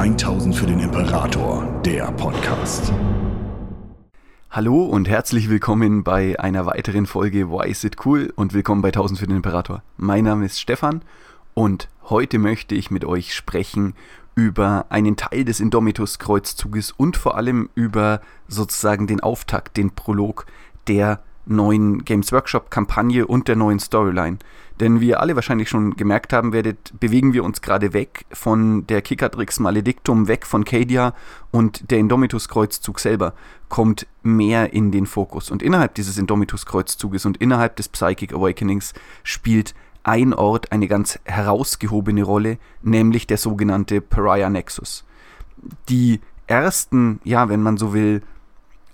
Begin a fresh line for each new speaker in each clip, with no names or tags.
1000 für den Imperator, der Podcast.
Hallo und herzlich willkommen bei einer weiteren Folge Why is it cool und willkommen bei 1000 für den Imperator. Mein Name ist Stefan und heute möchte ich mit euch sprechen über einen Teil des Indomitus-Kreuzzuges und vor allem über sozusagen den Auftakt, den Prolog der neuen Games Workshop-Kampagne und der neuen Storyline. Denn wie ihr alle wahrscheinlich schon gemerkt haben werdet, bewegen wir uns gerade weg von der Kickatrix Maledictum, weg von Cadia und der Indomitus-Kreuzzug selber kommt mehr in den Fokus. Und innerhalb dieses Indomitus-Kreuzzuges und innerhalb des Psychic Awakenings spielt ein Ort eine ganz herausgehobene Rolle, nämlich der sogenannte Pariah Nexus. Die ersten, ja, wenn man so will,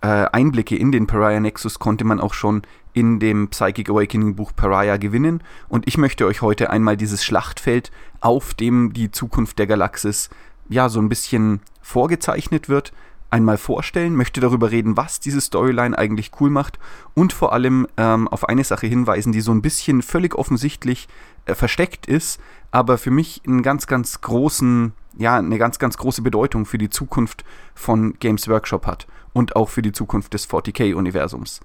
äh, Einblicke in den Pariah Nexus konnte man auch schon in dem Psychic Awakening Buch Pariah gewinnen. Und ich möchte euch heute einmal dieses Schlachtfeld, auf dem die Zukunft der Galaxis ja so ein bisschen vorgezeichnet wird, einmal vorstellen, möchte darüber reden, was diese Storyline eigentlich cool macht und vor allem ähm, auf eine Sache hinweisen, die so ein bisschen völlig offensichtlich äh, versteckt ist, aber für mich einen ganz, ganz großen, ja, eine ganz, ganz große Bedeutung für die Zukunft von Games Workshop hat und auch für die Zukunft des 40k-Universums.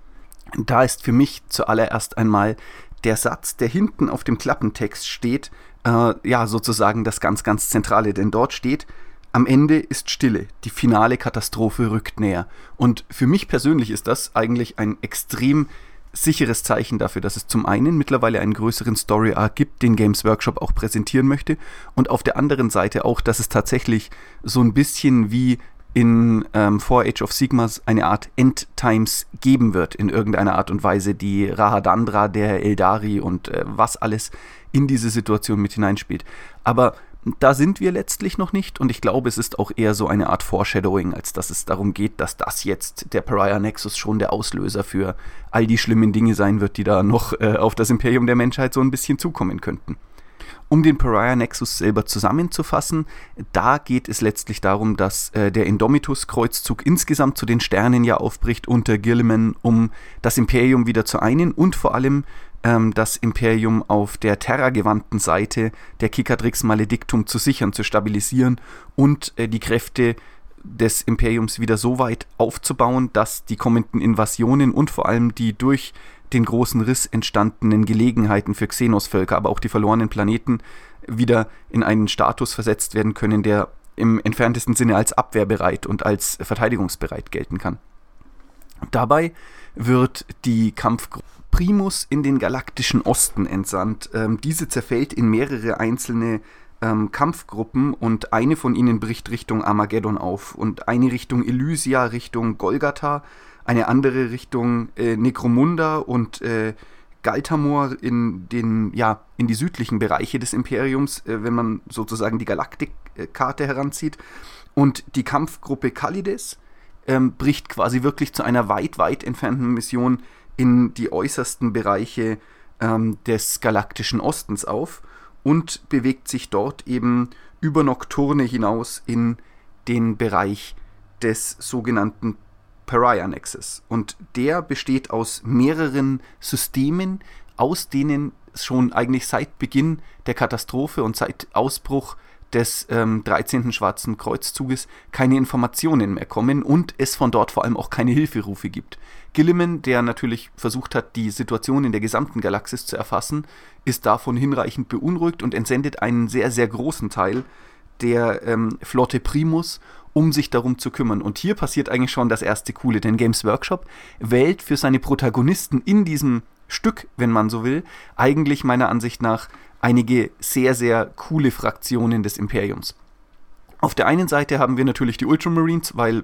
Da ist für mich zuallererst einmal der Satz, der hinten auf dem Klappentext steht, äh, ja, sozusagen das ganz, ganz Zentrale, denn dort steht, am Ende ist Stille, die finale Katastrophe rückt näher. Und für mich persönlich ist das eigentlich ein extrem sicheres Zeichen dafür, dass es zum einen mittlerweile einen größeren Story Arc gibt, den Games Workshop auch präsentieren möchte und auf der anderen Seite auch, dass es tatsächlich so ein bisschen wie in ähm, 4 Age of Sigmas eine Art Endtimes geben wird, in irgendeiner Art und Weise, die Rahadandra, der Eldari und äh, was alles in diese Situation mit hineinspielt. Aber da sind wir letztlich noch nicht und ich glaube, es ist auch eher so eine Art Foreshadowing, als dass es darum geht, dass das jetzt der Pariah Nexus schon der Auslöser für all die schlimmen Dinge sein wird, die da noch äh, auf das Imperium der Menschheit so ein bisschen zukommen könnten. Um den Pariah Nexus selber zusammenzufassen, da geht es letztlich darum, dass äh, der Indomitus-Kreuzzug insgesamt zu den Sternen ja aufbricht unter Gilliman, um das Imperium wieder zu einen und vor allem ähm, das Imperium auf der terragewandten Seite der Kikadrix Maledictum zu sichern, zu stabilisieren und äh, die Kräfte des Imperiums wieder so weit aufzubauen, dass die kommenden Invasionen und vor allem die durch den großen Riss entstandenen Gelegenheiten für Xenos-Völker, aber auch die verlorenen Planeten wieder in einen Status versetzt werden können, der im entferntesten Sinne als abwehrbereit und als verteidigungsbereit gelten kann. Dabei wird die Kampfgruppe Primus in den galaktischen Osten entsandt. Ähm, diese zerfällt in mehrere einzelne ähm, Kampfgruppen und eine von ihnen bricht Richtung Armageddon auf und eine Richtung Elysia, Richtung Golgatha, eine andere Richtung äh, Necromunda und äh, Galtamor in den ja in die südlichen Bereiche des Imperiums, äh, wenn man sozusagen die Galaktikkarte heranzieht. Und die Kampfgruppe Kalides ähm, bricht quasi wirklich zu einer weit weit entfernten Mission in die äußersten Bereiche ähm, des galaktischen Ostens auf und bewegt sich dort eben über Nocturne hinaus in den Bereich des sogenannten Pariah Nexus. Und der besteht aus mehreren Systemen, aus denen schon eigentlich seit Beginn der Katastrophe und seit Ausbruch des ähm, 13. Schwarzen Kreuzzuges keine Informationen mehr kommen und es von dort vor allem auch keine Hilferufe gibt. Gilliman, der natürlich versucht hat, die Situation in der gesamten Galaxis zu erfassen, ist davon hinreichend beunruhigt und entsendet einen sehr, sehr großen Teil der ähm, Flotte Primus, um sich darum zu kümmern. Und hier passiert eigentlich schon das erste Coole, denn Games Workshop wählt für seine Protagonisten in diesem Stück, wenn man so will, eigentlich meiner Ansicht nach einige sehr, sehr coole Fraktionen des Imperiums. Auf der einen Seite haben wir natürlich die Ultramarines, weil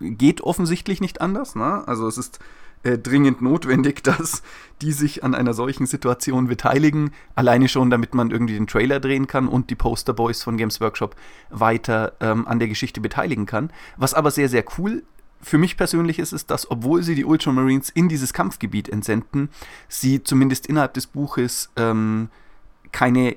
geht offensichtlich nicht anders. Ne? Also es ist äh, dringend notwendig, dass die sich an einer solchen Situation beteiligen. Alleine schon, damit man irgendwie den Trailer drehen kann und die Posterboys von Games Workshop weiter ähm, an der Geschichte beteiligen kann. Was aber sehr, sehr cool für mich persönlich ist es, dass obwohl sie die Ultramarines in dieses Kampfgebiet entsenden, sie zumindest innerhalb des Buches ähm, keine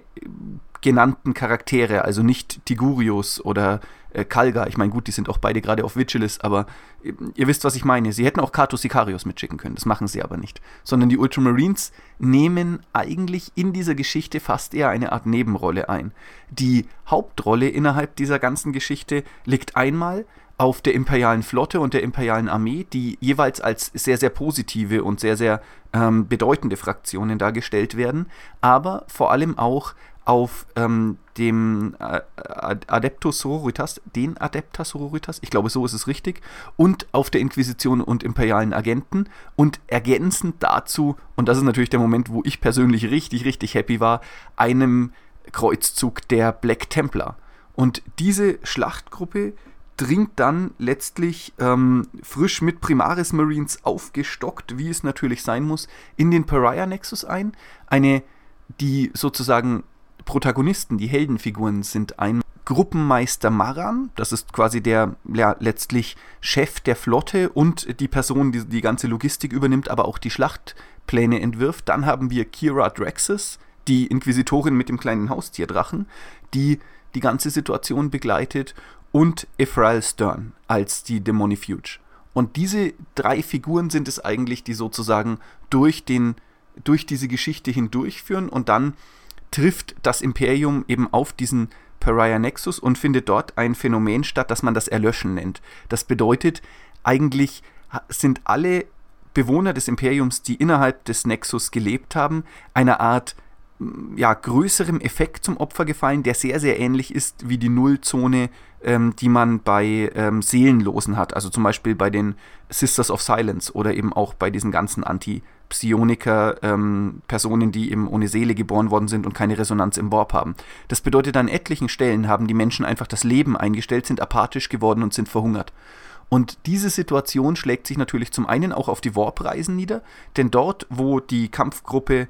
genannten Charaktere, also nicht Tigurius oder äh, Kalga. Ich meine, gut, die sind auch beide gerade auf Vigilis, aber äh, ihr wisst, was ich meine. Sie hätten auch Kato Sicarius mitschicken können, das machen sie aber nicht. Sondern die Ultramarines nehmen eigentlich in dieser Geschichte fast eher eine Art Nebenrolle ein. Die Hauptrolle innerhalb dieser ganzen Geschichte liegt einmal auf der imperialen Flotte und der imperialen Armee, die jeweils als sehr, sehr positive und sehr, sehr ähm, bedeutende Fraktionen dargestellt werden, aber vor allem auch auf ähm, dem äh, Adeptus Sororitas, den Adeptus Sororitas, ich glaube, so ist es richtig, und auf der Inquisition und imperialen Agenten und ergänzend dazu, und das ist natürlich der Moment, wo ich persönlich richtig, richtig happy war, einem Kreuzzug der Black Templar. Und diese Schlachtgruppe dringt dann letztlich ähm, frisch mit Primaris Marines aufgestockt, wie es natürlich sein muss, in den Pariah Nexus ein. Eine, die sozusagen Protagonisten, die Heldenfiguren sind ein Gruppenmeister Maran, das ist quasi der ja, letztlich Chef der Flotte und die Person, die die ganze Logistik übernimmt, aber auch die Schlachtpläne entwirft. Dann haben wir Kira Draxus, die Inquisitorin mit dem kleinen Haustierdrachen, die die ganze Situation begleitet und Ephrael Stern als die Dämonifuge. Und diese drei Figuren sind es eigentlich, die sozusagen durch, den, durch diese Geschichte hindurchführen und dann trifft das Imperium eben auf diesen Pariah Nexus und findet dort ein Phänomen statt, das man das Erlöschen nennt. Das bedeutet, eigentlich sind alle Bewohner des Imperiums, die innerhalb des Nexus gelebt haben, einer Art ja, größerem Effekt zum Opfer gefallen, der sehr, sehr ähnlich ist wie die Nullzone, ähm, die man bei ähm, Seelenlosen hat. Also zum Beispiel bei den Sisters of Silence oder eben auch bei diesen ganzen Anti-Psioniker-Personen, ähm, die eben ohne Seele geboren worden sind und keine Resonanz im Warp haben. Das bedeutet, an etlichen Stellen haben die Menschen einfach das Leben eingestellt, sind apathisch geworden und sind verhungert. Und diese Situation schlägt sich natürlich zum einen auch auf die Warp-Reisen nieder, denn dort, wo die Kampfgruppe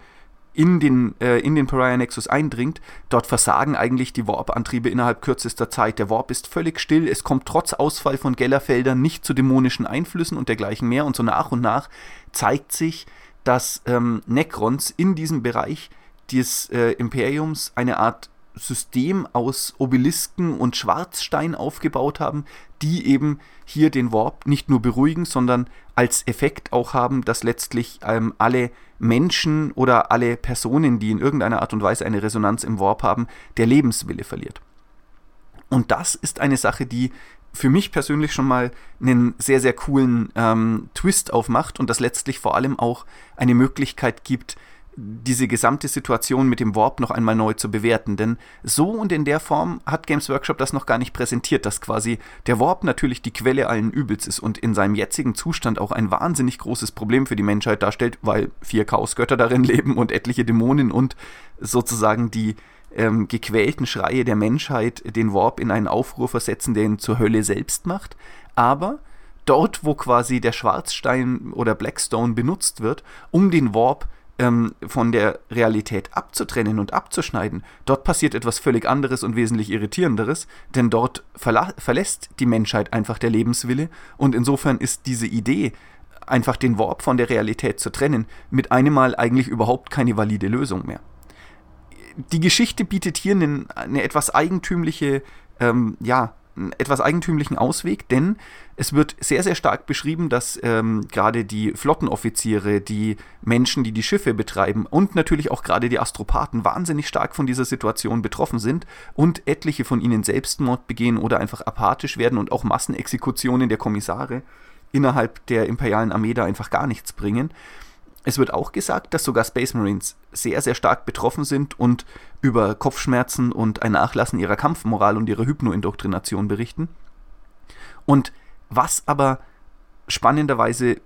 in den, äh, in den Pariah Nexus eindringt, dort versagen eigentlich die Warp-Antriebe innerhalb kürzester Zeit. Der Warp ist völlig still, es kommt trotz Ausfall von Gellerfeldern nicht zu dämonischen Einflüssen und dergleichen mehr. Und so nach und nach zeigt sich, dass ähm, Necrons in diesem Bereich des äh, Imperiums eine Art System aus Obelisken und Schwarzstein aufgebaut haben, die eben hier den Warp nicht nur beruhigen, sondern als Effekt auch haben, dass letztlich ähm, alle Menschen oder alle Personen, die in irgendeiner Art und Weise eine Resonanz im Warp haben, der Lebenswille verliert. Und das ist eine Sache, die für mich persönlich schon mal einen sehr, sehr coolen ähm, Twist aufmacht und das letztlich vor allem auch eine Möglichkeit gibt, diese gesamte Situation mit dem Warp noch einmal neu zu bewerten. Denn so und in der Form hat Games Workshop das noch gar nicht präsentiert, dass quasi der Warp natürlich die Quelle allen Übels ist und in seinem jetzigen Zustand auch ein wahnsinnig großes Problem für die Menschheit darstellt, weil vier Chaosgötter darin leben und etliche Dämonen und sozusagen die ähm, gequälten Schreie der Menschheit den Warp in einen Aufruhr versetzen, der ihn zur Hölle selbst macht. Aber dort, wo quasi der Schwarzstein oder Blackstone benutzt wird, um den Warp ähm, von der Realität abzutrennen und abzuschneiden, dort passiert etwas völlig anderes und wesentlich irritierenderes, denn dort verlässt die Menschheit einfach der Lebenswille und insofern ist diese Idee, einfach den Warp von der Realität zu trennen, mit einem Mal eigentlich überhaupt keine valide Lösung mehr. Die Geschichte bietet hier eine, eine etwas eigentümliche, ähm, ja, einen etwas eigentümlichen Ausweg, denn es wird sehr, sehr stark beschrieben, dass ähm, gerade die Flottenoffiziere, die Menschen, die die Schiffe betreiben und natürlich auch gerade die Astropathen wahnsinnig stark von dieser Situation betroffen sind und etliche von ihnen Selbstmord begehen oder einfach apathisch werden und auch Massenexekutionen der Kommissare innerhalb der imperialen Armee da einfach gar nichts bringen. Es wird auch gesagt, dass sogar Space Marines sehr, sehr stark betroffen sind und über Kopfschmerzen und ein Nachlassen ihrer Kampfmoral und ihrer Hypnoindoktrination berichten. Und was aber spannenderweise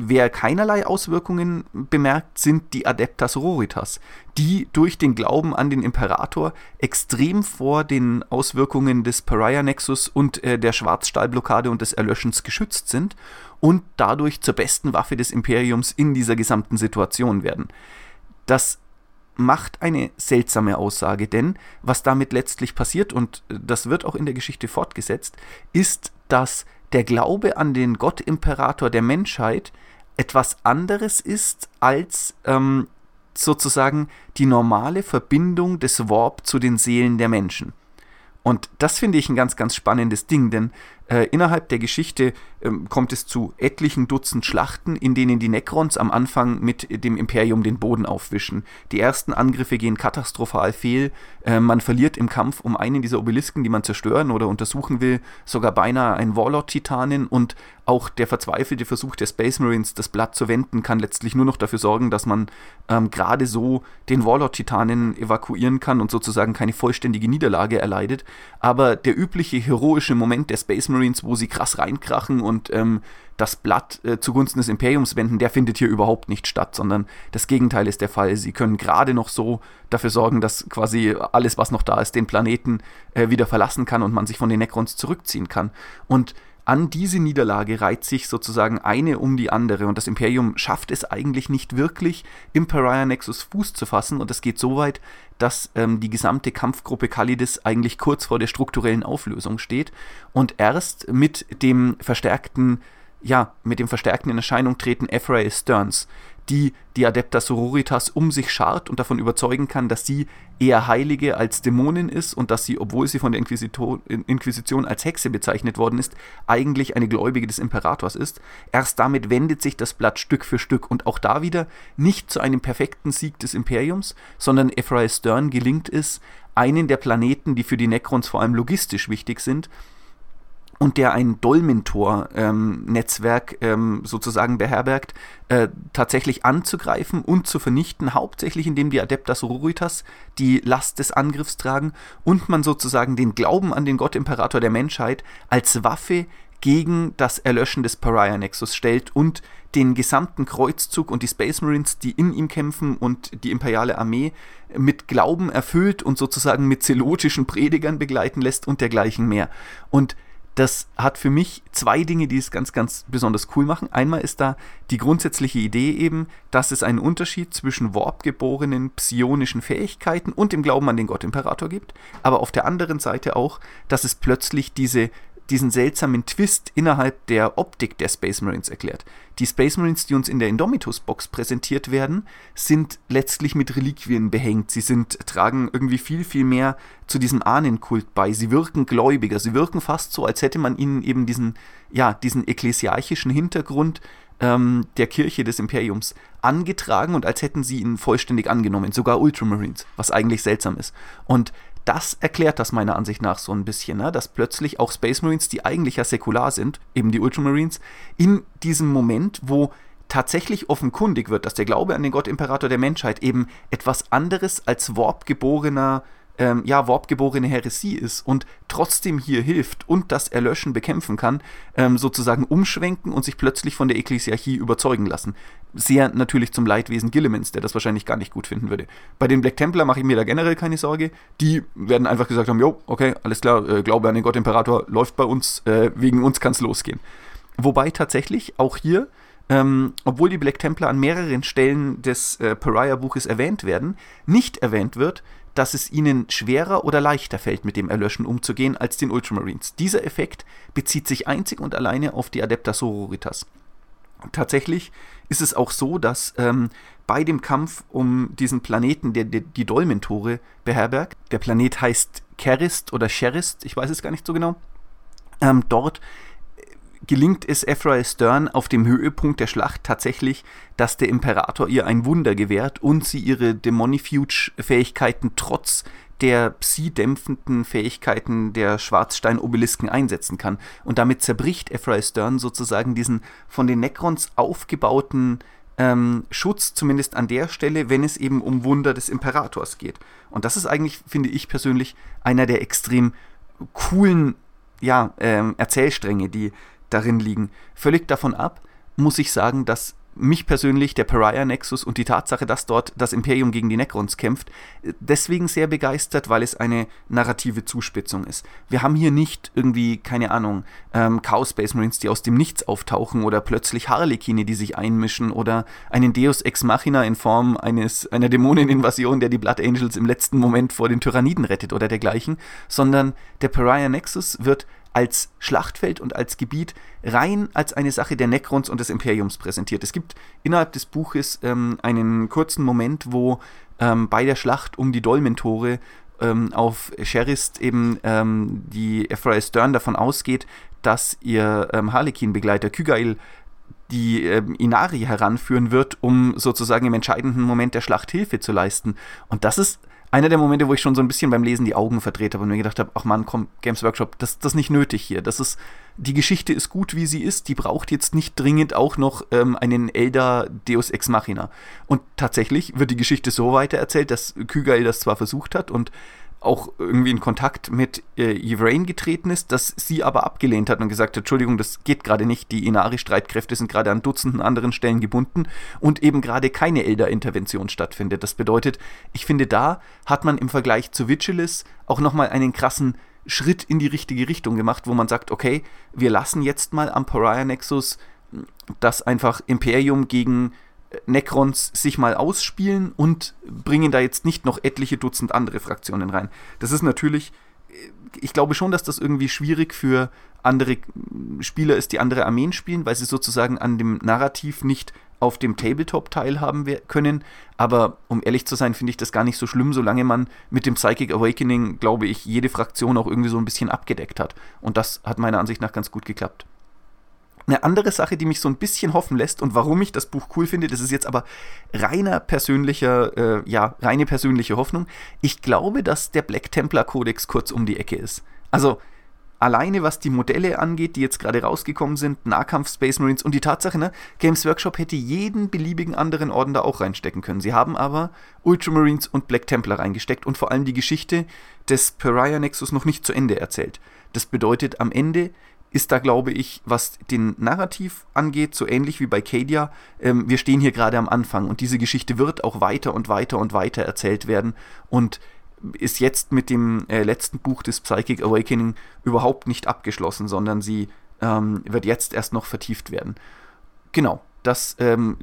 Wer keinerlei Auswirkungen bemerkt, sind die Adeptas Roritas, die durch den Glauben an den Imperator extrem vor den Auswirkungen des Pariah-Nexus und äh, der Schwarzstahlblockade und des Erlöschens geschützt sind und dadurch zur besten Waffe des Imperiums in dieser gesamten Situation werden. Das macht eine seltsame Aussage, denn was damit letztlich passiert, und das wird auch in der Geschichte fortgesetzt, ist, dass der Glaube an den Gott-Imperator der Menschheit etwas anderes ist als ähm, sozusagen die normale Verbindung des Warp zu den Seelen der Menschen. Und das finde ich ein ganz, ganz spannendes Ding, denn äh, innerhalb der Geschichte ähm, kommt es zu etlichen Dutzend Schlachten, in denen die Necrons am Anfang mit dem Imperium den Boden aufwischen. Die ersten Angriffe gehen katastrophal fehl. Äh, man verliert im Kampf um einen dieser Obelisken, die man zerstören oder untersuchen will, sogar beinahe einen Warlord-Titanen und auch der verzweifelte Versuch der Space Marines, das Blatt zu wenden, kann letztlich nur noch dafür sorgen, dass man ähm, gerade so den Warlord-Titanen evakuieren kann und sozusagen keine vollständige Niederlage erleidet. Aber der übliche heroische Moment der Space Marines wo sie krass reinkrachen und ähm, das Blatt äh, zugunsten des Imperiums wenden, der findet hier überhaupt nicht statt, sondern das Gegenteil ist der Fall. Sie können gerade noch so dafür sorgen, dass quasi alles, was noch da ist, den Planeten äh, wieder verlassen kann und man sich von den Necrons zurückziehen kann. Und an diese Niederlage reiht sich sozusagen eine um die andere und das Imperium schafft es eigentlich nicht wirklich, im Pariah Nexus Fuß zu fassen und es geht so weit, dass ähm, die gesamte Kampfgruppe Kalidis eigentlich kurz vor der strukturellen Auflösung steht und erst mit dem verstärkten ja, mit dem verstärkten in Erscheinung treten Ephraim Stearns, die die Adepta Sororitas um sich schart und davon überzeugen kann, dass sie eher Heilige als Dämonin ist und dass sie, obwohl sie von der Inquisition als Hexe bezeichnet worden ist, eigentlich eine Gläubige des Imperators ist. Erst damit wendet sich das Blatt Stück für Stück und auch da wieder nicht zu einem perfekten Sieg des Imperiums, sondern Ephraim Stern gelingt es, einen der Planeten, die für die Necrons vor allem logistisch wichtig sind, und der ein Dolmentor-Netzwerk ähm, ähm, sozusagen beherbergt, äh, tatsächlich anzugreifen und zu vernichten, hauptsächlich indem die Adeptas Ruritas die Last des Angriffs tragen und man sozusagen den Glauben an den Gott-Imperator der Menschheit als Waffe gegen das Erlöschen des Pariah-Nexus stellt und den gesamten Kreuzzug und die Space Marines, die in ihm kämpfen und die imperiale Armee mit Glauben erfüllt und sozusagen mit zelotischen Predigern begleiten lässt und dergleichen mehr. Und das hat für mich zwei Dinge, die es ganz, ganz besonders cool machen. Einmal ist da die grundsätzliche Idee eben, dass es einen Unterschied zwischen Warp-geborenen psionischen Fähigkeiten und dem Glauben an den Gott Imperator gibt, aber auf der anderen Seite auch, dass es plötzlich diese diesen seltsamen Twist innerhalb der Optik der Space Marines erklärt. Die Space Marines, die uns in der Indomitus-Box präsentiert werden, sind letztlich mit Reliquien behängt. Sie sind, tragen irgendwie viel, viel mehr zu diesem Ahnenkult bei. Sie wirken gläubiger. Sie wirken fast so, als hätte man ihnen eben diesen, ja, diesen ekklesiarchischen Hintergrund ähm, der Kirche des Imperiums angetragen und als hätten sie ihn vollständig angenommen. Sogar Ultramarines, was eigentlich seltsam ist. Und das erklärt das meiner Ansicht nach so ein bisschen, ne? dass plötzlich auch Space Marines, die eigentlich ja säkular sind, eben die Ultramarines, in diesem Moment, wo tatsächlich offenkundig wird, dass der Glaube an den Gott Imperator der Menschheit eben etwas anderes als Warp-geborener ähm, ja, warpgeborene Heresie ist und trotzdem hier hilft und das Erlöschen bekämpfen kann, ähm, sozusagen umschwenken und sich plötzlich von der Ekklesiarchie überzeugen lassen. Sehr natürlich zum Leidwesen Gillimans, der das wahrscheinlich gar nicht gut finden würde. Bei den Black Templar mache ich mir da generell keine Sorge. Die werden einfach gesagt haben, jo, okay, alles klar, äh, Glaube an den Gott Imperator läuft bei uns, äh, wegen uns kann es losgehen. Wobei tatsächlich auch hier ähm, obwohl die Black Templar an mehreren Stellen des äh, Pariah-Buches erwähnt werden, nicht erwähnt wird, dass es ihnen schwerer oder leichter fällt, mit dem Erlöschen umzugehen als den Ultramarines. Dieser Effekt bezieht sich einzig und alleine auf die Adepta Sororitas. Tatsächlich ist es auch so, dass ähm, bei dem Kampf um diesen Planeten, der, der die Dolmentore beherbergt, der Planet heißt Kerist oder Sherist, ich weiß es gar nicht so genau, ähm, dort gelingt es Ephraim Stern auf dem Höhepunkt der Schlacht tatsächlich, dass der Imperator ihr ein Wunder gewährt und sie ihre Demonifuge-Fähigkeiten trotz der psi-dämpfenden Fähigkeiten der Schwarzstein-Obelisken einsetzen kann. Und damit zerbricht Ephraim Stern sozusagen diesen von den Necrons aufgebauten ähm, Schutz, zumindest an der Stelle, wenn es eben um Wunder des Imperators geht. Und das ist eigentlich, finde ich persönlich, einer der extrem coolen ja, ähm, Erzählstränge, die darin liegen. Völlig davon ab, muss ich sagen, dass mich persönlich der Pariah-Nexus und die Tatsache, dass dort das Imperium gegen die Necrons kämpft, deswegen sehr begeistert, weil es eine narrative Zuspitzung ist. Wir haben hier nicht irgendwie, keine Ahnung, ähm, Chaos Space Marines, die aus dem Nichts auftauchen oder plötzlich Harlekine, die sich einmischen oder einen Deus Ex Machina in Form eines, einer Dämoneninvasion, der die Blood Angels im letzten Moment vor den Tyranniden rettet oder dergleichen, sondern der Pariah-Nexus wird als Schlachtfeld und als Gebiet rein als eine Sache der Necrons und des Imperiums präsentiert. Es gibt innerhalb des Buches ähm, einen kurzen Moment, wo ähm, bei der Schlacht um die Dolmentore ähm, auf Sherist eben ähm, die Ephraim Stern davon ausgeht, dass ihr ähm, Harlequin-Begleiter Kygail die ähm, Inari heranführen wird, um sozusagen im entscheidenden Moment der Schlacht Hilfe zu leisten. Und das ist einer der Momente, wo ich schon so ein bisschen beim Lesen die Augen verdreht habe und mir gedacht habe, ach man, komm, Games Workshop, das, das ist nicht nötig hier. Das ist, die Geschichte ist gut, wie sie ist. Die braucht jetzt nicht dringend auch noch ähm, einen Elder Deus Ex Machina. Und tatsächlich wird die Geschichte so weitererzählt, dass Kygael das zwar versucht hat und auch irgendwie in Kontakt mit äh, Yvrain getreten ist, dass sie aber abgelehnt hat und gesagt hat, Entschuldigung, das geht gerade nicht, die Inari-Streitkräfte sind gerade an Dutzenden anderen Stellen gebunden und eben gerade keine Elder-Intervention stattfindet. Das bedeutet, ich finde, da hat man im Vergleich zu Vigilis auch nochmal einen krassen Schritt in die richtige Richtung gemacht, wo man sagt, okay, wir lassen jetzt mal am Pariah Nexus das einfach Imperium gegen Necrons sich mal ausspielen und bringen da jetzt nicht noch etliche Dutzend andere Fraktionen rein. Das ist natürlich, äh, ich glaube schon, dass das irgendwie schwierig für andere Spieler ist, die andere Armeen spielen, weil sie sozusagen an dem Narrativ nicht auf dem Tabletop teilhaben können. Aber um ehrlich zu sein, finde ich das gar nicht so schlimm, solange man mit dem Psychic Awakening, glaube ich, jede Fraktion auch irgendwie so ein bisschen abgedeckt hat. Und das hat meiner Ansicht nach ganz gut geklappt. Eine andere Sache, die mich so ein bisschen hoffen lässt und warum ich das Buch cool finde, das ist jetzt aber reiner persönlicher, äh, ja, reine persönliche Hoffnung. Ich glaube, dass der Black Templar Codex kurz um die Ecke ist. Also, alleine was die Modelle angeht, die jetzt gerade rausgekommen sind, Nahkampf Space Marines und die Tatsache, ne, Games Workshop hätte jeden beliebigen anderen Orden da auch reinstecken können. Sie haben aber Ultramarines und Black Templar reingesteckt und vor allem die Geschichte des Pariah Nexus noch nicht zu Ende erzählt. Das bedeutet, am Ende ist da, glaube ich, was den Narrativ angeht, so ähnlich wie bei Cadia. Ähm, wir stehen hier gerade am Anfang und diese Geschichte wird auch weiter und weiter und weiter erzählt werden und ist jetzt mit dem äh, letzten Buch des Psychic Awakening überhaupt nicht abgeschlossen, sondern sie ähm, wird jetzt erst noch vertieft werden. Genau, das ähm,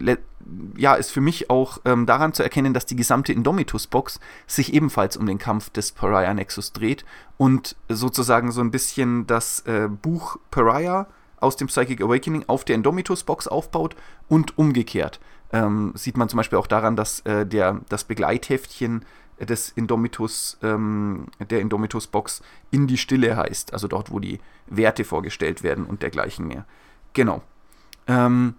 ja, ist für mich auch ähm, daran zu erkennen, dass die gesamte Indomitus-Box sich ebenfalls um den Kampf des Pariah Nexus dreht und sozusagen so ein bisschen das äh, Buch Pariah aus dem Psychic Awakening auf der Indomitus-Box aufbaut und umgekehrt. Ähm, sieht man zum Beispiel auch daran, dass äh, der, das Begleitheftchen des Indomitus, ähm, der Indomitus-Box in die Stille heißt, also dort, wo die Werte vorgestellt werden und dergleichen mehr. Genau. Ähm,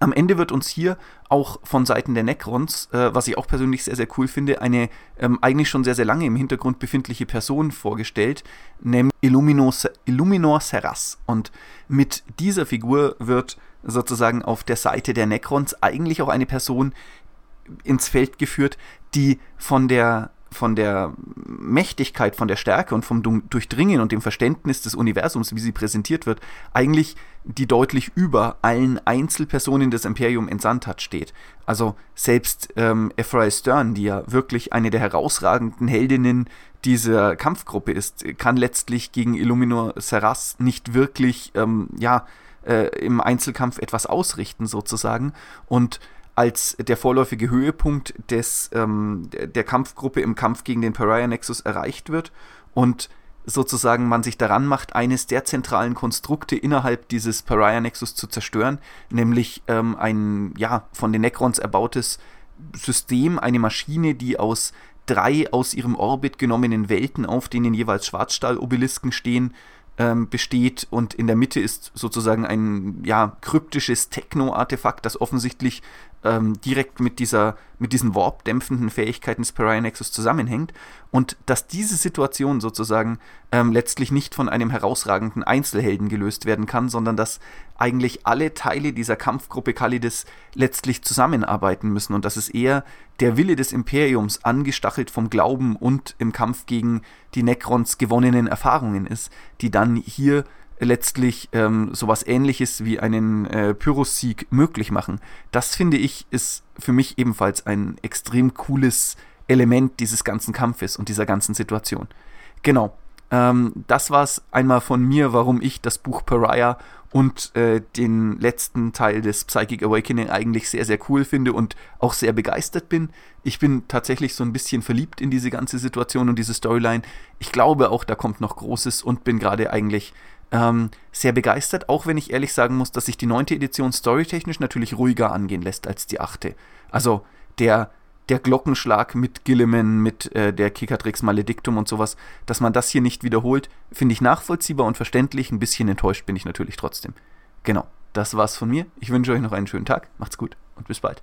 am Ende wird uns hier auch von Seiten der Necrons, äh, was ich auch persönlich sehr, sehr cool finde, eine ähm, eigentlich schon sehr, sehr lange im Hintergrund befindliche Person vorgestellt, nämlich Illuminor, Illuminor Serras. Und mit dieser Figur wird sozusagen auf der Seite der Necrons eigentlich auch eine Person ins Feld geführt, die von der von der Mächtigkeit, von der Stärke und vom Durchdringen und dem Verständnis des Universums, wie sie präsentiert wird, eigentlich die deutlich über allen Einzelpersonen des Imperium entsandt hat, steht. Also selbst ähm, Ephraim Stern, die ja wirklich eine der herausragenden Heldinnen dieser Kampfgruppe ist, kann letztlich gegen Illuminor Serras nicht wirklich ähm, ja, äh, im Einzelkampf etwas ausrichten, sozusagen. Und als der vorläufige Höhepunkt des, ähm, der Kampfgruppe im Kampf gegen den Pariah Nexus erreicht wird und sozusagen man sich daran macht, eines der zentralen Konstrukte innerhalb dieses Pariah Nexus zu zerstören, nämlich ähm, ein ja von den Necrons erbautes System, eine Maschine, die aus drei aus ihrem Orbit genommenen Welten, auf denen jeweils Schwarzstahl-Obelisken stehen, ähm, besteht und in der Mitte ist sozusagen ein ja kryptisches Techno-Artefakt, das offensichtlich ähm, direkt mit dieser, mit diesen Warp-dämpfenden Fähigkeiten des Pariah Nexus zusammenhängt und dass diese Situation sozusagen ähm, letztlich nicht von einem herausragenden Einzelhelden gelöst werden kann, sondern dass eigentlich alle Teile dieser Kampfgruppe Kalides letztlich zusammenarbeiten müssen und dass es eher der Wille des Imperiums angestachelt vom Glauben und im Kampf gegen die Necrons gewonnenen Erfahrungen ist, die dann hier letztlich ähm, sowas ähnliches wie einen äh, Pyrrhus-Sieg möglich machen. Das finde ich ist für mich ebenfalls ein extrem cooles Element dieses ganzen Kampfes und dieser ganzen Situation. Genau. Ähm, das war es einmal von mir, warum ich das Buch Pariah und äh, den letzten Teil des Psychic Awakening eigentlich sehr, sehr cool finde und auch sehr begeistert bin. Ich bin tatsächlich so ein bisschen verliebt in diese ganze Situation und diese Storyline. Ich glaube auch, da kommt noch Großes und bin gerade eigentlich ähm, sehr begeistert, auch wenn ich ehrlich sagen muss, dass sich die neunte Edition storytechnisch natürlich ruhiger angehen lässt als die achte. Also der der Glockenschlag mit Gilliman, mit äh, der Kikatrix Maledictum und sowas, dass man das hier nicht wiederholt, finde ich nachvollziehbar und verständlich. Ein bisschen enttäuscht bin ich natürlich trotzdem. Genau, das war's von mir. Ich wünsche euch noch einen schönen Tag. Macht's gut und bis bald.